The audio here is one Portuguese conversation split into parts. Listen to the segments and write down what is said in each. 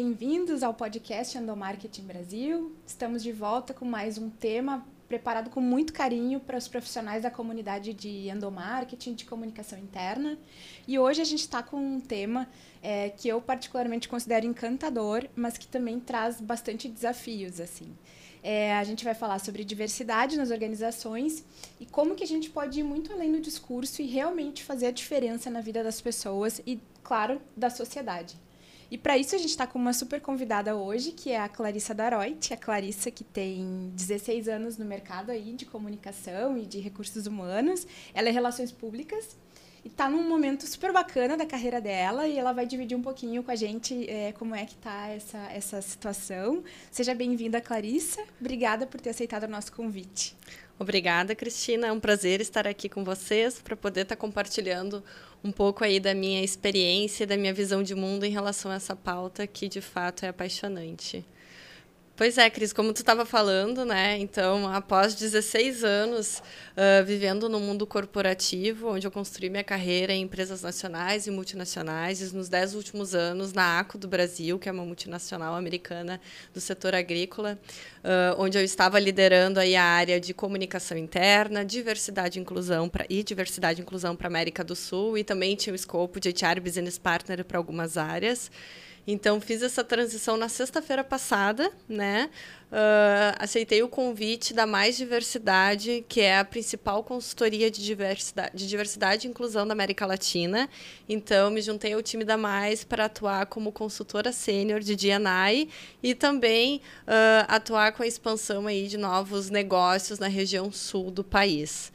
bem-vindos ao podcast Endomarketing Brasil. Estamos de volta com mais um tema preparado com muito carinho para os profissionais da comunidade de endomarketing, de comunicação interna. E hoje a gente está com um tema é, que eu particularmente considero encantador, mas que também traz bastante desafios, assim. É, a gente vai falar sobre diversidade nas organizações e como que a gente pode ir muito além do discurso e realmente fazer a diferença na vida das pessoas e, claro, da sociedade. E para isso a gente está com uma super convidada hoje, que é a Clarissa Daroit. A Clarissa que tem 16 anos no mercado aí de comunicação e de recursos humanos. Ela é relações públicas e está num momento super bacana da carreira dela e ela vai dividir um pouquinho com a gente é, como é que está essa, essa situação. Seja bem-vinda, Clarissa. Obrigada por ter aceitado o nosso convite. Obrigada, Cristina. É um prazer estar aqui com vocês para poder estar tá compartilhando um pouco aí da minha experiência, da minha visão de mundo em relação a essa pauta que de fato é apaixonante. Pois é, Cris, como tu estava falando, né? Então, após 16 anos uh, vivendo no mundo corporativo, onde eu construí minha carreira em empresas nacionais e multinacionais, e nos 10 últimos anos na ACO do Brasil, que é uma multinacional americana do setor agrícola, uh, onde eu estava liderando aí a área de comunicação interna, diversidade e inclusão pra, e diversidade e inclusão para América do Sul, e também tinha o escopo de HR Business Partner para algumas áreas. Então, fiz essa transição na sexta-feira passada, né? Uh, aceitei o convite da Mais Diversidade, que é a principal consultoria de diversidade, de diversidade e inclusão da América Latina. Então, me juntei ao time da Mais para atuar como consultora sênior de D&I e também uh, atuar com a expansão aí de novos negócios na região sul do país.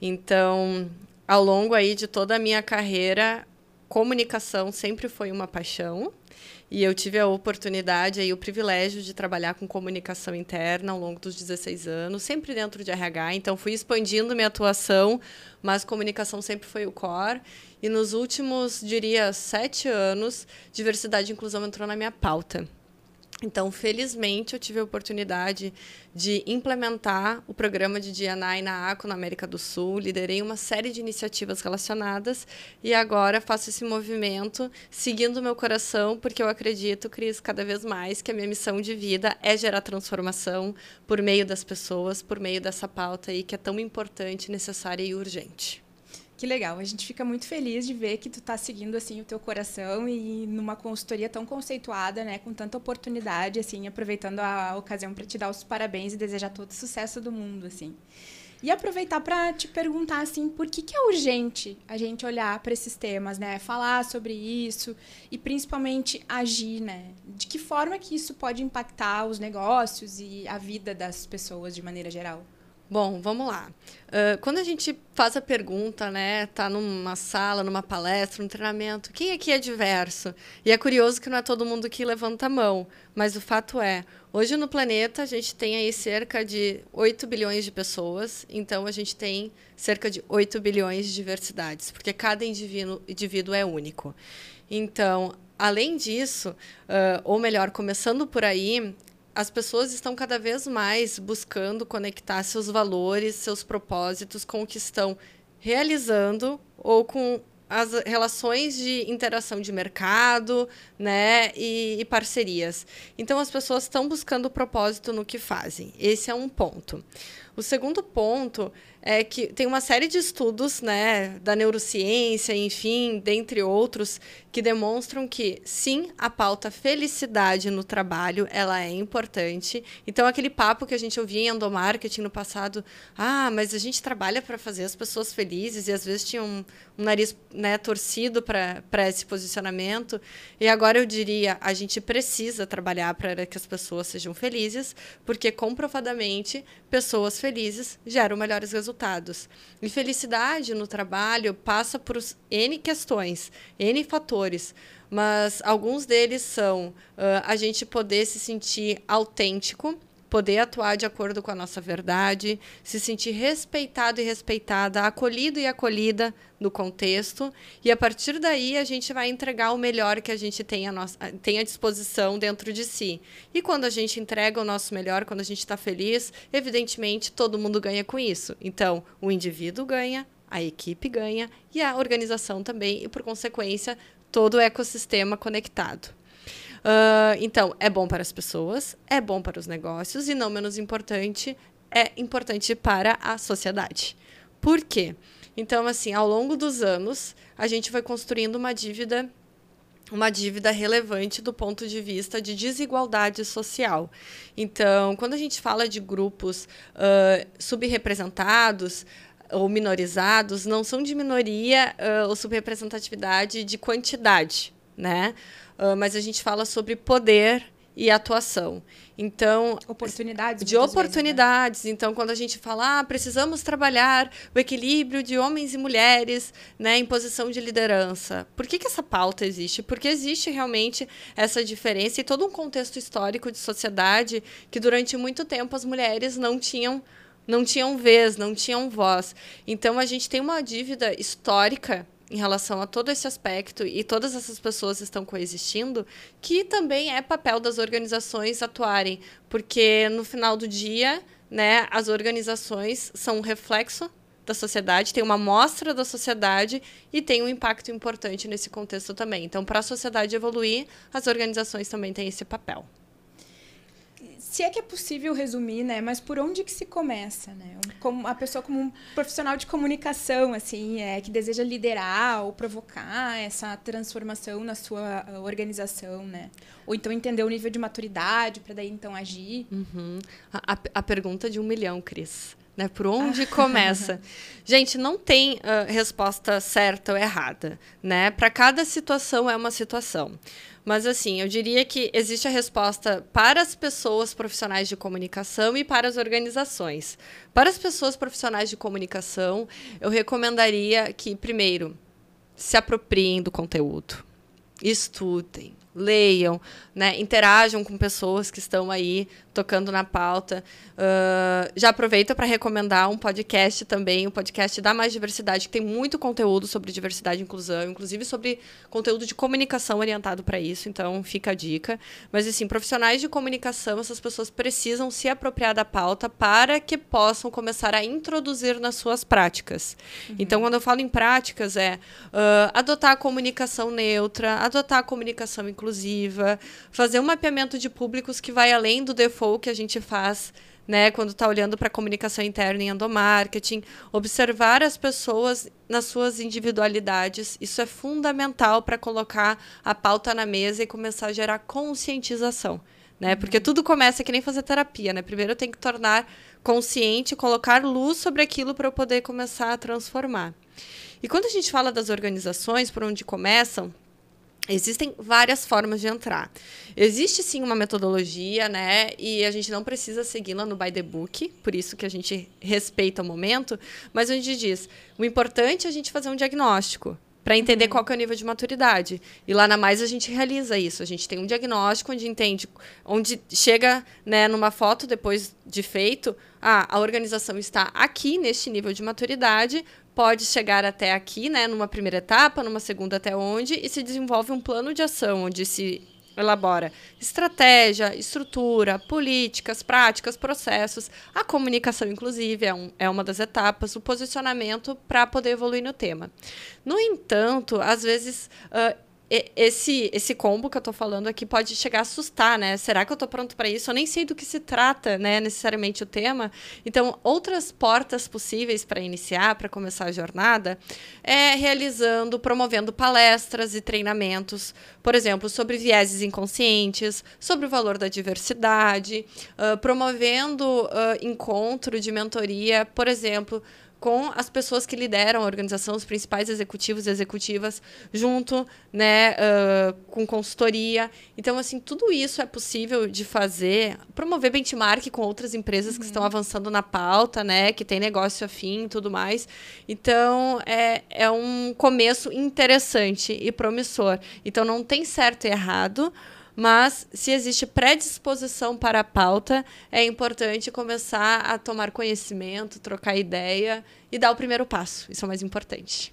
Então, ao longo aí de toda a minha carreira, comunicação sempre foi uma paixão. E eu tive a oportunidade e o privilégio de trabalhar com comunicação interna ao longo dos 16 anos, sempre dentro de RH. Então, fui expandindo minha atuação, mas comunicação sempre foi o core. E nos últimos, diria, sete anos, diversidade e inclusão entrou na minha pauta. Então, felizmente, eu tive a oportunidade de implementar o programa de DNI na ACO, na América do Sul. Liderei uma série de iniciativas relacionadas e agora faço esse movimento seguindo o meu coração, porque eu acredito, Cris, cada vez mais que a minha missão de vida é gerar transformação por meio das pessoas, por meio dessa pauta aí que é tão importante, necessária e urgente. Que legal, a gente fica muito feliz de ver que tu está seguindo assim o teu coração e numa consultoria tão conceituada, né, com tanta oportunidade, assim, aproveitando a ocasião para te dar os parabéns e desejar todo o sucesso do mundo, assim. E aproveitar para te perguntar assim, por que, que é urgente a gente olhar para esses temas, né? Falar sobre isso e principalmente agir, né? De que forma que isso pode impactar os negócios e a vida das pessoas de maneira geral? Bom, vamos lá. Uh, quando a gente faz a pergunta, né, tá numa sala, numa palestra, num treinamento, quem aqui é diverso? E é curioso que não é todo mundo que levanta a mão, mas o fato é, hoje no planeta a gente tem aí cerca de 8 bilhões de pessoas, então a gente tem cerca de 8 bilhões de diversidades, porque cada indivíduo, indivíduo é único. Então, além disso, uh, ou melhor, começando por aí, as pessoas estão cada vez mais buscando conectar seus valores, seus propósitos com o que estão realizando ou com as relações de interação de mercado né, e, e parcerias. Então, as pessoas estão buscando propósito no que fazem. Esse é um ponto. O segundo ponto é que tem uma série de estudos né, da neurociência, enfim, dentre outros, que demonstram que sim, a pauta felicidade no trabalho ela é importante. Então, aquele papo que a gente ouvia em endomarketing no passado, ah, mas a gente trabalha para fazer as pessoas felizes, e às vezes tinha um, um nariz né, torcido para esse posicionamento. E agora eu diria, a gente precisa trabalhar para que as pessoas sejam felizes, porque comprovadamente pessoas felizes geram melhores resultados. E felicidade no trabalho passa por N questões, N fatores, mas alguns deles são uh, a gente poder se sentir autêntico, poder atuar de acordo com a nossa verdade, se sentir respeitado e respeitada, acolhido e acolhida no contexto, e a partir daí a gente vai entregar o melhor que a gente tem, a nossa, tem à disposição dentro de si. E quando a gente entrega o nosso melhor, quando a gente está feliz, evidentemente todo mundo ganha com isso. Então, o indivíduo ganha, a equipe ganha e a organização também, e por consequência, todo o ecossistema conectado. Uh, então, é bom para as pessoas, é bom para os negócios e, não menos importante, é importante para a sociedade. Por quê? Então, assim, ao longo dos anos, a gente vai construindo uma dívida uma dívida relevante do ponto de vista de desigualdade social. Então, quando a gente fala de grupos uh, subrepresentados ou minorizados, não são de minoria uh, ou subrepresentatividade de quantidade, né? Uh, mas a gente fala sobre poder e atuação. Então, oportunidades de oportunidades. Vezes, né? Então, quando a gente fala, ah, precisamos trabalhar o equilíbrio de homens e mulheres, né, em posição de liderança. Por que, que essa pauta existe? Porque existe realmente essa diferença e todo um contexto histórico de sociedade que durante muito tempo as mulheres não tinham não tinham vez, não tinham voz. Então a gente tem uma dívida histórica em relação a todo esse aspecto e todas essas pessoas estão coexistindo, que também é papel das organizações atuarem, porque no final do dia, né, as organizações são um reflexo da sociedade, tem uma amostra da sociedade e tem um impacto importante nesse contexto também. Então, para a sociedade evoluir, as organizações também têm esse papel se é que é possível resumir, né? Mas por onde que se começa, né? Como a pessoa como um profissional de comunicação, assim, é que deseja liderar ou provocar essa transformação na sua ah, organização, né? Ou então entender o nível de maturidade para daí então agir. Uhum. A, a, pergunta de um milhão, Cris. Né? Por onde começa? Gente, não tem uh, resposta certa ou errada, né? Para cada situação é uma situação. Mas, assim, eu diria que existe a resposta para as pessoas profissionais de comunicação e para as organizações. Para as pessoas profissionais de comunicação, eu recomendaria que, primeiro, se apropriem do conteúdo, estudem, leiam, né, interajam com pessoas que estão aí tocando na pauta. Uh, já aproveito para recomendar um podcast também, o um podcast da Mais Diversidade, que tem muito conteúdo sobre diversidade e inclusão, inclusive sobre conteúdo de comunicação orientado para isso, então fica a dica. Mas, assim, profissionais de comunicação, essas pessoas precisam se apropriar da pauta para que possam começar a introduzir nas suas práticas. Uhum. Então, quando eu falo em práticas, é uh, adotar a comunicação neutra, adotar a comunicação inclusiva, fazer um mapeamento de públicos que vai além do default que a gente faz né, quando está olhando para a comunicação interna em endomarketing, observar as pessoas nas suas individualidades. Isso é fundamental para colocar a pauta na mesa e começar a gerar conscientização. Né? Porque uhum. tudo começa que nem fazer terapia, né? Primeiro eu tenho que tornar consciente, colocar luz sobre aquilo para eu poder começar a transformar. E quando a gente fala das organizações, por onde começam, Existem várias formas de entrar. Existe sim uma metodologia, né? E a gente não precisa segui-la no by the book, por isso que a gente respeita o momento, mas a gente diz: o importante é a gente fazer um diagnóstico para entender uhum. qual é o nível de maturidade. E lá na Mais a gente realiza isso. A gente tem um diagnóstico onde entende, onde chega né, numa foto depois de feito, ah, a organização está aqui neste nível de maturidade, pode chegar até aqui, né, numa primeira etapa, numa segunda até onde, e se desenvolve um plano de ação onde se elabora estratégia, estrutura, políticas, práticas, processos, a comunicação, inclusive, é, um, é uma das etapas, o posicionamento para poder evoluir no tema. No entanto, às vezes. Uh, esse, esse combo que eu estou falando aqui pode chegar a assustar, né? Será que eu estou pronto para isso? Eu nem sei do que se trata, né, necessariamente o tema. Então, outras portas possíveis para iniciar, para começar a jornada, é realizando, promovendo palestras e treinamentos, por exemplo, sobre vieses inconscientes, sobre o valor da diversidade, uh, promovendo uh, encontro de mentoria, por exemplo, com as pessoas que lideram a organização, os principais executivos e executivas, junto né, uh, com consultoria. Então, assim, tudo isso é possível de fazer, promover benchmark com outras empresas uhum. que estão avançando na pauta, né, que tem negócio afim e tudo mais. Então, é, é um começo interessante e promissor. Então, não tem certo e errado, mas se existe predisposição para a pauta, é importante começar a tomar conhecimento, trocar ideia e dar o primeiro passo. Isso é o mais importante.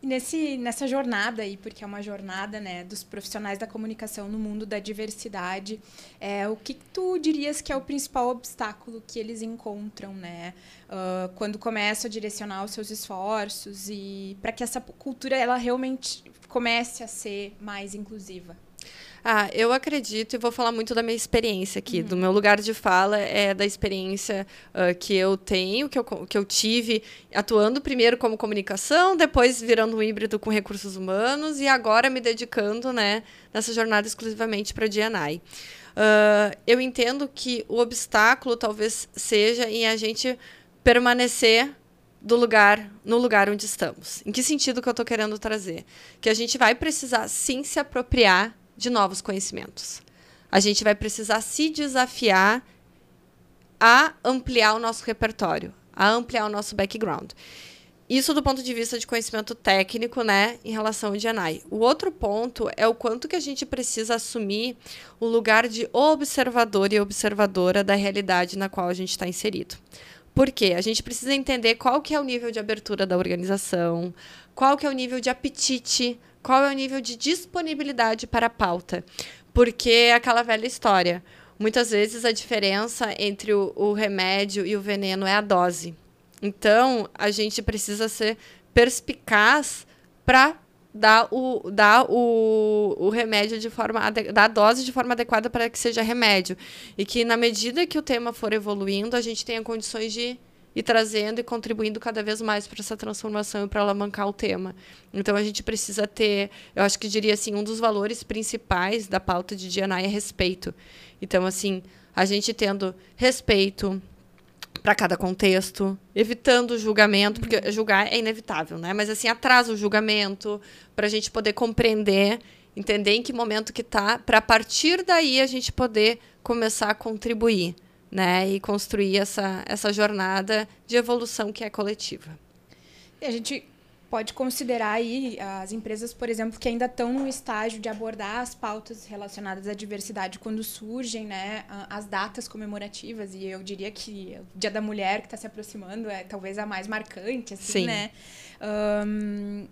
E nesse, nessa jornada aí, porque é uma jornada né, dos profissionais da comunicação no mundo da diversidade, é, o que, tu dirias que é o principal obstáculo que eles encontram, né? Uh, quando começam a direcionar os seus esforços e para que essa cultura ela realmente comece a ser mais inclusiva? Ah, eu acredito e vou falar muito da minha experiência aqui. Uhum. Do meu lugar de fala é da experiência uh, que eu tenho, que eu, que eu tive atuando primeiro como comunicação, depois virando um híbrido com recursos humanos e agora me dedicando né, nessa jornada exclusivamente para a DNI. Uh, eu entendo que o obstáculo talvez seja em a gente permanecer do lugar no lugar onde estamos. Em que sentido que eu estou querendo trazer? Que a gente vai precisar sim se apropriar de novos conhecimentos. A gente vai precisar se desafiar a ampliar o nosso repertório, a ampliar o nosso background. Isso do ponto de vista de conhecimento técnico, né, em relação ao DNI. O outro ponto é o quanto que a gente precisa assumir o lugar de observador e observadora da realidade na qual a gente está inserido. Por quê? A gente precisa entender qual que é o nível de abertura da organização, qual que é o nível de apetite qual é o nível de disponibilidade para a pauta. Porque é aquela velha história. Muitas vezes a diferença entre o, o remédio e o veneno é a dose. Então, a gente precisa ser perspicaz para dar o, dar o, o remédio de forma dar a dose de forma adequada para que seja remédio. E que na medida que o tema for evoluindo, a gente tenha condições de e trazendo e contribuindo cada vez mais para essa transformação e para alavancar o tema. Então a gente precisa ter, eu acho que diria assim, um dos valores principais da pauta de DNI é respeito. Então assim, a gente tendo respeito para cada contexto, evitando o julgamento, porque julgar é inevitável, né? Mas assim, atrasa o julgamento para a gente poder compreender, entender em que momento que está, para a partir daí a gente poder começar a contribuir né? E construir essa, essa jornada de evolução que é coletiva. E a gente pode considerar aí as empresas, por exemplo, que ainda estão no estágio de abordar as pautas relacionadas à diversidade quando surgem, né, as datas comemorativas e eu diria que o Dia da Mulher que está se aproximando é talvez a mais marcante, assim, Sim. né? Um,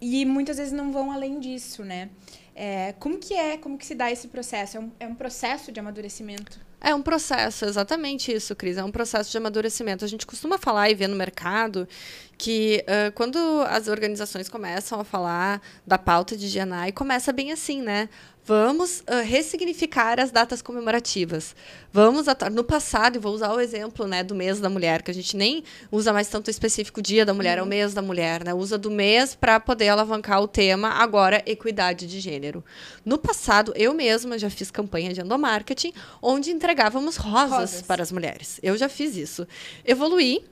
e muitas vezes não vão além disso, né? É, como que é, como que se dá esse processo? É um, é um processo de amadurecimento? É um processo, exatamente isso, Cris. É um processo de amadurecimento. A gente costuma falar e ver no mercado que uh, quando as organizações começam a falar da pauta de GNI, começa bem assim, né? Vamos uh, ressignificar as datas comemorativas. Vamos. No passado, e vou usar o exemplo né, do mês da mulher, que a gente nem usa mais tanto específico dia da mulher, uhum. é o uhum. mês da mulher, né? Usa do mês para poder alavancar o tema, agora, equidade de gênero. No passado, eu mesma já fiz campanha de endomarketing, onde entregávamos rosas, rosas. para as mulheres. Eu já fiz isso. Evoluí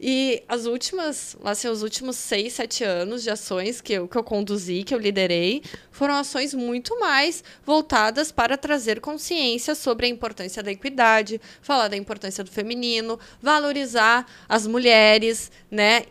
e as últimas, assim, os últimos seis, sete anos de ações que eu, que eu conduzi, que eu liderei, foram ações muito mais voltadas para trazer consciência sobre a importância da equidade, falar da importância do feminino, valorizar as mulheres, né,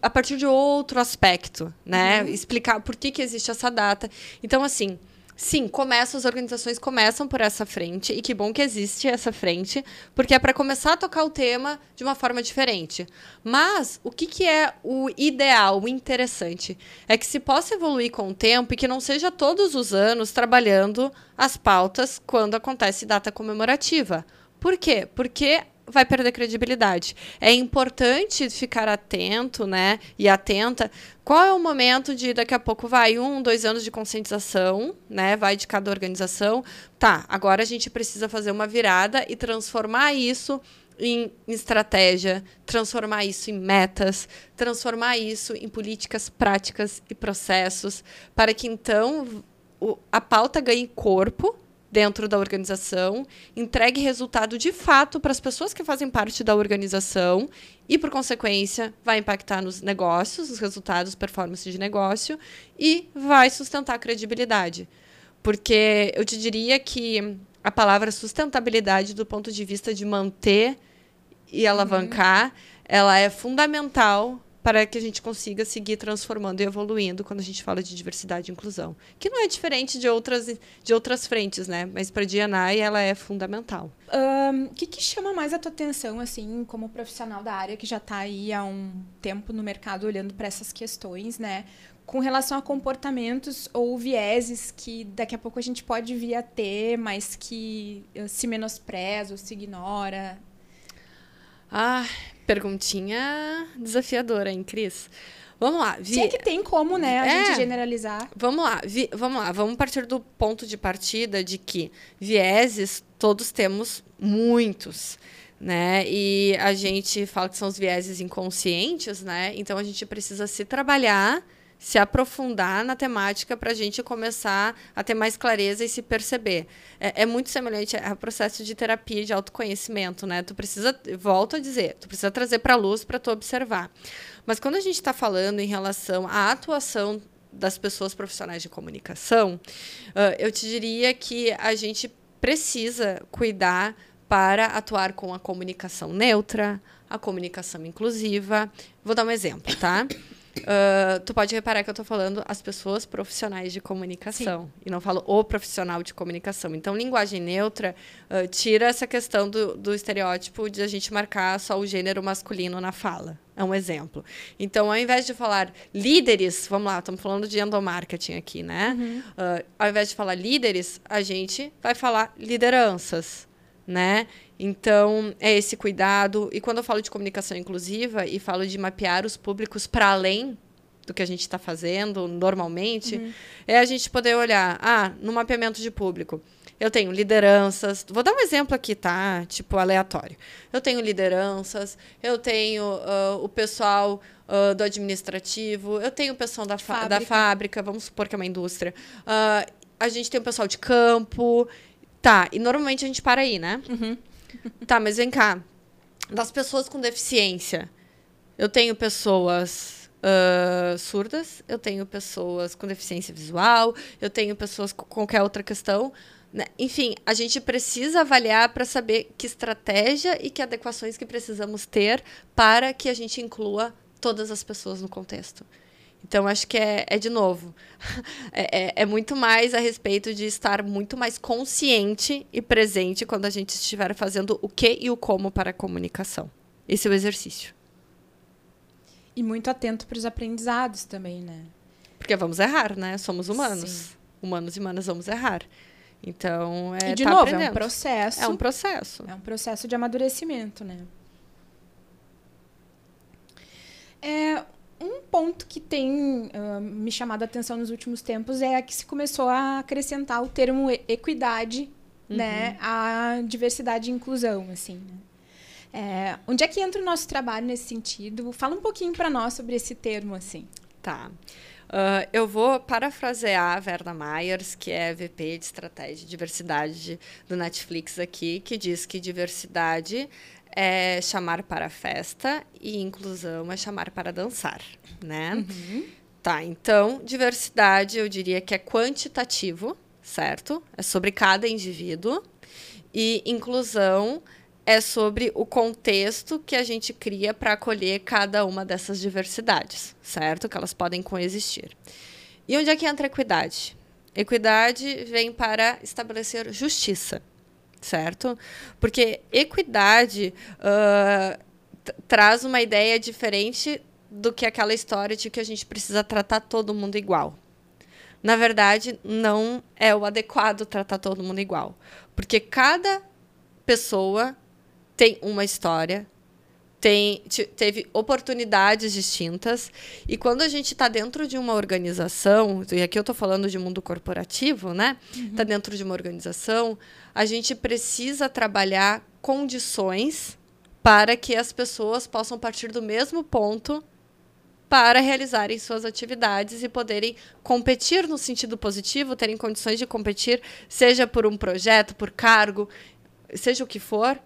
a partir de outro aspecto, né, uhum. explicar por que, que existe essa data. Então, assim, Sim, começa, as organizações começam por essa frente, e que bom que existe essa frente, porque é para começar a tocar o tema de uma forma diferente. Mas o que, que é o ideal, o interessante? É que se possa evoluir com o tempo e que não seja todos os anos trabalhando as pautas quando acontece data comemorativa. Por quê? Porque vai perder credibilidade. É importante ficar atento, né, e atenta. Qual é o momento de daqui a pouco vai um, dois anos de conscientização, né, vai de cada organização. Tá, agora a gente precisa fazer uma virada e transformar isso em estratégia, transformar isso em metas, transformar isso em políticas práticas e processos, para que então a pauta ganhe corpo dentro da organização, entregue resultado de fato para as pessoas que fazem parte da organização e, por consequência, vai impactar nos negócios, os resultados, performance de negócio e vai sustentar a credibilidade. Porque eu te diria que a palavra sustentabilidade, do ponto de vista de manter e alavancar, uhum. ela é fundamental para que a gente consiga seguir transformando e evoluindo quando a gente fala de diversidade e inclusão. Que não é diferente de outras, de outras frentes, né? Mas para a DNI ela é fundamental. O um, que, que chama mais a tua atenção, assim, como profissional da área que já está aí há um tempo no mercado olhando para essas questões, né? Com relação a comportamentos ou vieses que daqui a pouco a gente pode vir a ter, mas que eh, se menospreza ou se ignora. Ah, perguntinha desafiadora, hein, Cris? Vamos lá. Vi... Se é que tem como, né, a é, gente generalizar. Vamos lá, vi... vamos lá. Vamos partir do ponto de partida de que vieses todos temos muitos, né? E a gente fala que são os vieses inconscientes, né? Então a gente precisa se trabalhar se aprofundar na temática para a gente começar a ter mais clareza e se perceber. É, é, muito semelhante ao processo de terapia de autoconhecimento, né? Tu precisa, volto a dizer, tu precisa trazer para a luz para tu observar. Mas quando a gente está falando em relação à atuação das pessoas profissionais de comunicação, uh, eu te diria que a gente precisa cuidar para atuar com a comunicação neutra, a comunicação inclusiva. Vou dar um exemplo, tá? Uh, tu pode reparar que eu estou falando as pessoas profissionais de comunicação Sim. e não falo o profissional de comunicação. Então, linguagem neutra uh, tira essa questão do, do estereótipo de a gente marcar só o gênero masculino na fala. É um exemplo. Então, ao invés de falar líderes, vamos lá, estamos falando de endomarketing aqui, né? Uhum. Uh, ao invés de falar líderes, a gente vai falar lideranças, né? Então, é esse cuidado. E quando eu falo de comunicação inclusiva e falo de mapear os públicos para além do que a gente está fazendo normalmente, uhum. é a gente poder olhar, ah, no mapeamento de público, eu tenho lideranças. Vou dar um exemplo aqui, tá? Tipo, aleatório. Eu tenho lideranças, eu tenho uh, o pessoal uh, do administrativo, eu tenho o pessoal da, fábrica. da fábrica, vamos supor que é uma indústria. Uh, a gente tem o pessoal de campo. Tá, e normalmente a gente para aí, né? Uhum. Tá, mas vem cá. Das pessoas com deficiência, eu tenho pessoas uh, surdas, eu tenho pessoas com deficiência visual, eu tenho pessoas com qualquer outra questão. Né? Enfim, a gente precisa avaliar para saber que estratégia e que adequações que precisamos ter para que a gente inclua todas as pessoas no contexto. Então, acho que é, é de novo, é, é, é, muito mais a respeito de estar muito mais consciente e presente quando a gente estiver fazendo o que e o como para a comunicação. Esse é o exercício. E muito atento para os aprendizados também, né? Porque vamos errar, né? Somos humanos. Sim. Humanos e humanas vamos errar. Então, é. E de tá novo, aprendendo. é um processo. É um processo. É um processo de amadurecimento, né? É, um ponto que tem uh, me chamado a atenção nos últimos tempos é que se começou a acrescentar o termo equidade, uhum. né, à diversidade e inclusão, assim. Né? É, onde é que entra o nosso trabalho nesse sentido? Fala um pouquinho para nós sobre esse termo, assim. Tá. Uh, eu vou parafrasear a Verna Myers, que é VP de Estratégia de Diversidade do Netflix aqui, que diz que diversidade é chamar para festa e inclusão é chamar para dançar, né? Uhum. Tá, então, diversidade eu diria que é quantitativo, certo? É sobre cada indivíduo. E inclusão é sobre o contexto que a gente cria para acolher cada uma dessas diversidades, certo? Que elas podem coexistir. E onde é que entra a equidade? Equidade vem para estabelecer justiça certo? Porque equidade uh, traz uma ideia diferente do que aquela história de que a gente precisa tratar todo mundo igual. Na verdade, não é o adequado tratar todo mundo igual. Porque cada pessoa tem uma história, tem, teve oportunidades distintas. E quando a gente está dentro de uma organização, e aqui eu estou falando de mundo corporativo, né? Está uhum. dentro de uma organização, a gente precisa trabalhar condições para que as pessoas possam partir do mesmo ponto para realizarem suas atividades e poderem competir no sentido positivo, terem condições de competir, seja por um projeto, por cargo, seja o que for,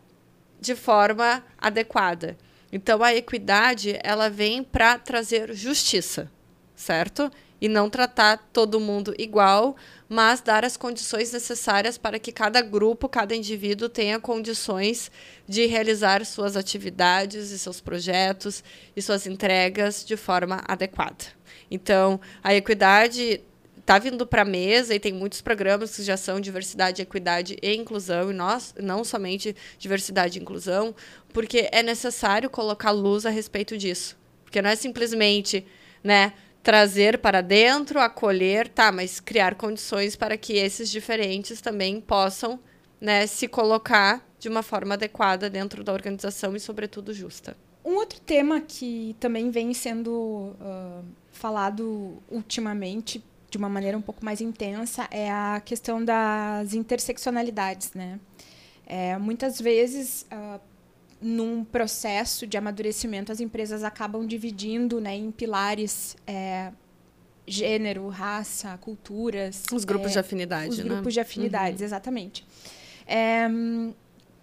de forma adequada. Então a equidade ela vem para trazer justiça, certo? e não tratar todo mundo igual, mas dar as condições necessárias para que cada grupo, cada indivíduo tenha condições de realizar suas atividades e seus projetos e suas entregas de forma adequada. Então, a equidade está vindo para a mesa e tem muitos programas que já são diversidade, equidade e inclusão, e nós, não somente diversidade e inclusão, porque é necessário colocar luz a respeito disso. Porque não é simplesmente né, trazer para dentro, acolher, tá, mas criar condições para que esses diferentes também possam né, se colocar de uma forma adequada dentro da organização e, sobretudo, justa. Um outro tema que também vem sendo uh, falado ultimamente de uma maneira um pouco mais intensa é a questão das interseccionalidades, né? É, muitas vezes, uh, num processo de amadurecimento, as empresas acabam dividindo né, em pilares é, gênero, raça, culturas. Os grupos é, de afinidade, os né? grupos de afinidades, uhum. exatamente. É,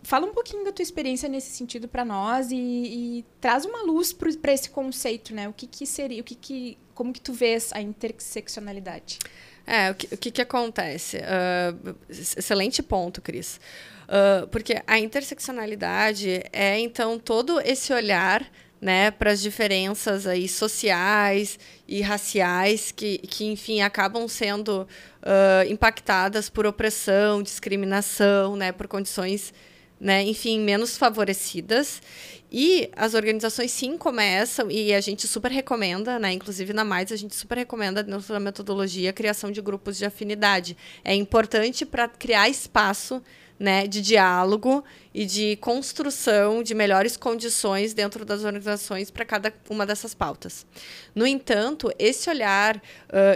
fala um pouquinho da tua experiência nesse sentido para nós e, e, traz uma luz para esse conceito, né? O que, que seria, o que, que como que tu vês a interseccionalidade? É, o que, o que, que acontece? Uh, excelente ponto, Cris. Uh, porque a interseccionalidade é, então, todo esse olhar né, para as diferenças aí sociais e raciais que, que enfim, acabam sendo uh, impactadas por opressão, discriminação, né, por condições né, enfim, menos favorecidas. E as organizações sim começam, e a gente super recomenda, né? Inclusive na Mais, a gente super recomenda dentro da metodologia a criação de grupos de afinidade. É importante para criar espaço né, de diálogo e de construção de melhores condições dentro das organizações para cada uma dessas pautas. No entanto, esse olhar uh,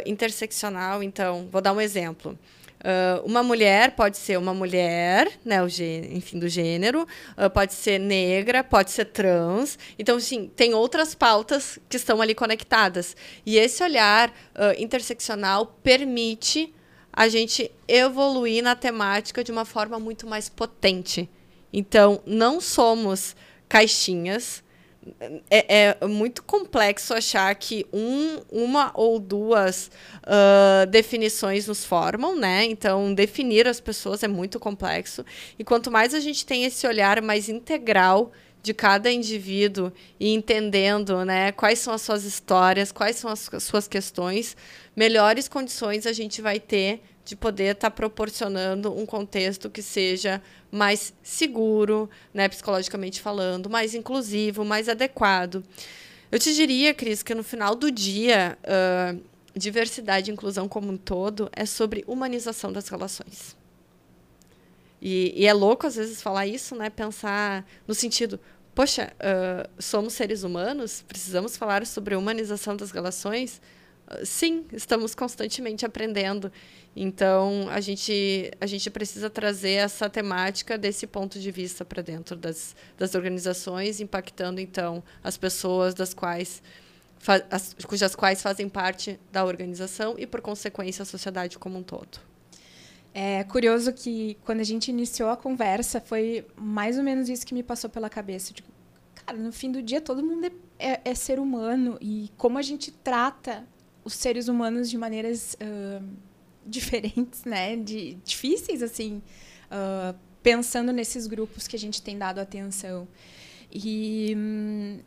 interseccional, então, vou dar um exemplo. Uh, uma mulher pode ser uma mulher, né, o enfim, do gênero, uh, pode ser negra, pode ser trans. Então, sim, tem outras pautas que estão ali conectadas. E esse olhar uh, interseccional permite a gente evoluir na temática de uma forma muito mais potente. Então, não somos caixinhas, é, é, muito complexo achar que um, uma ou duas uh, definições nos formam, né? Então, definir as pessoas é muito complexo. E quanto mais a gente tem esse olhar mais integral de cada indivíduo e entendendo né, quais são as suas histórias, quais são as suas questões, melhores condições a gente vai ter de poder estar tá proporcionando um contexto que seja mais seguro, né, psicologicamente falando, mais inclusivo, mais adequado. Eu te diria, Cris, que no final do dia, uh, diversidade e inclusão como um todo é sobre humanização das relações. E, e, é louco, às vezes, falar isso, né? Pensar no sentido, poxa, uh, somos seres humanos, precisamos falar sobre humanização das relações? Uh, sim, estamos constantemente aprendendo. Então, a gente, a gente precisa trazer essa temática desse ponto de vista para dentro das, das organizações, impactando, então, as pessoas das quais, as, cujas quais fazem parte da organização e, por consequência, a sociedade como um todo. É curioso que, quando a gente iniciou a conversa, foi mais ou menos isso que me passou pela cabeça. Digo, cara, no fim do dia, todo mundo é, é, é ser humano. E como a gente trata os seres humanos de maneiras... Uh, diferentes, né? De, difíceis, assim, uh, pensando nesses grupos que a gente tem dado atenção. E hum,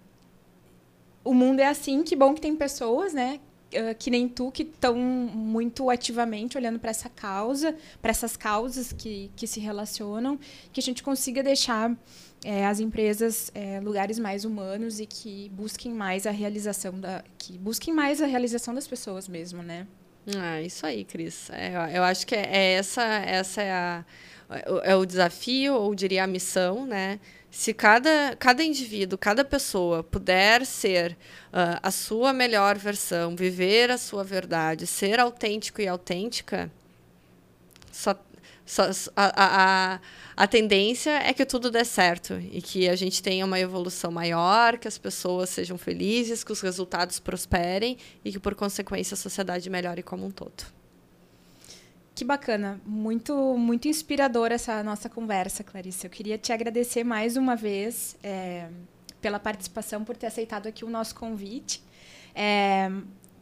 o mundo é assim, que bom que tem pessoas, né? Uh, que nem tu, que estão muito ativamente olhando para essa causa, para essas causas que, que se relacionam, que a gente consiga deixar é, as empresas é, lugares mais humanos e que busquem mais a realização da que busquem mais a realização das pessoas mesmo, né? Ah, isso aí, Cris. É, eu acho que é, é essa, essa é, a, é o desafio, ou diria a missão, né? Se cada, cada indivíduo, cada pessoa puder ser uh, a sua melhor versão, viver a sua verdade, ser autêntico e autêntica, só, só, a, a, a tendência é que tudo dê certo e que a gente tenha uma evolução maior, que as pessoas sejam felizes, que os resultados prosperem e que, por consequência, a sociedade melhore como um todo. Que bacana, muito muito inspiradora essa nossa conversa, Clarice. Eu queria te agradecer mais uma vez é, pela participação, por ter aceitado aqui o nosso convite. É,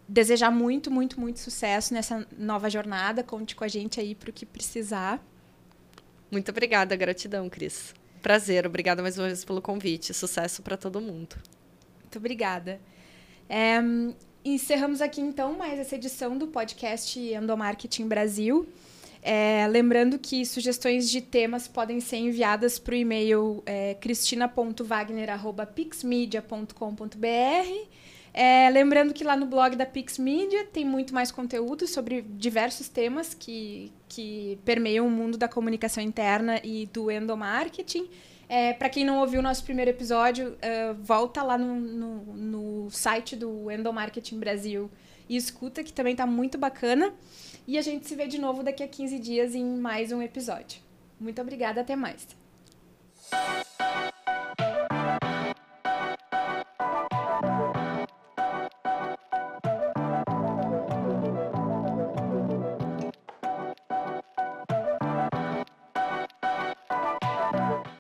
desejar muito, muito, muito sucesso nessa nova jornada. Conte com a gente aí para o que precisar. Muito obrigada, gratidão, Cris. Prazer, obrigada mais uma vez pelo convite. Sucesso para todo mundo. Muito obrigada. É, encerramos aqui então mais essa edição do podcast Endomarketing Brasil. É, lembrando que sugestões de temas podem ser enviadas para o e-mail é, cristina.wagner.pixmedia.com.br. É, lembrando que lá no blog da Pixmedia tem muito mais conteúdo sobre diversos temas que, que permeiam o mundo da comunicação interna e do endomarketing. É, para quem não ouviu o nosso primeiro episódio, uh, volta lá no, no, no, site do Endomarketing Brasil e escuta, que também está muito bacana. E a gente se vê de novo daqui a 15 dias em mais um episódio. Muito obrigada, até mais.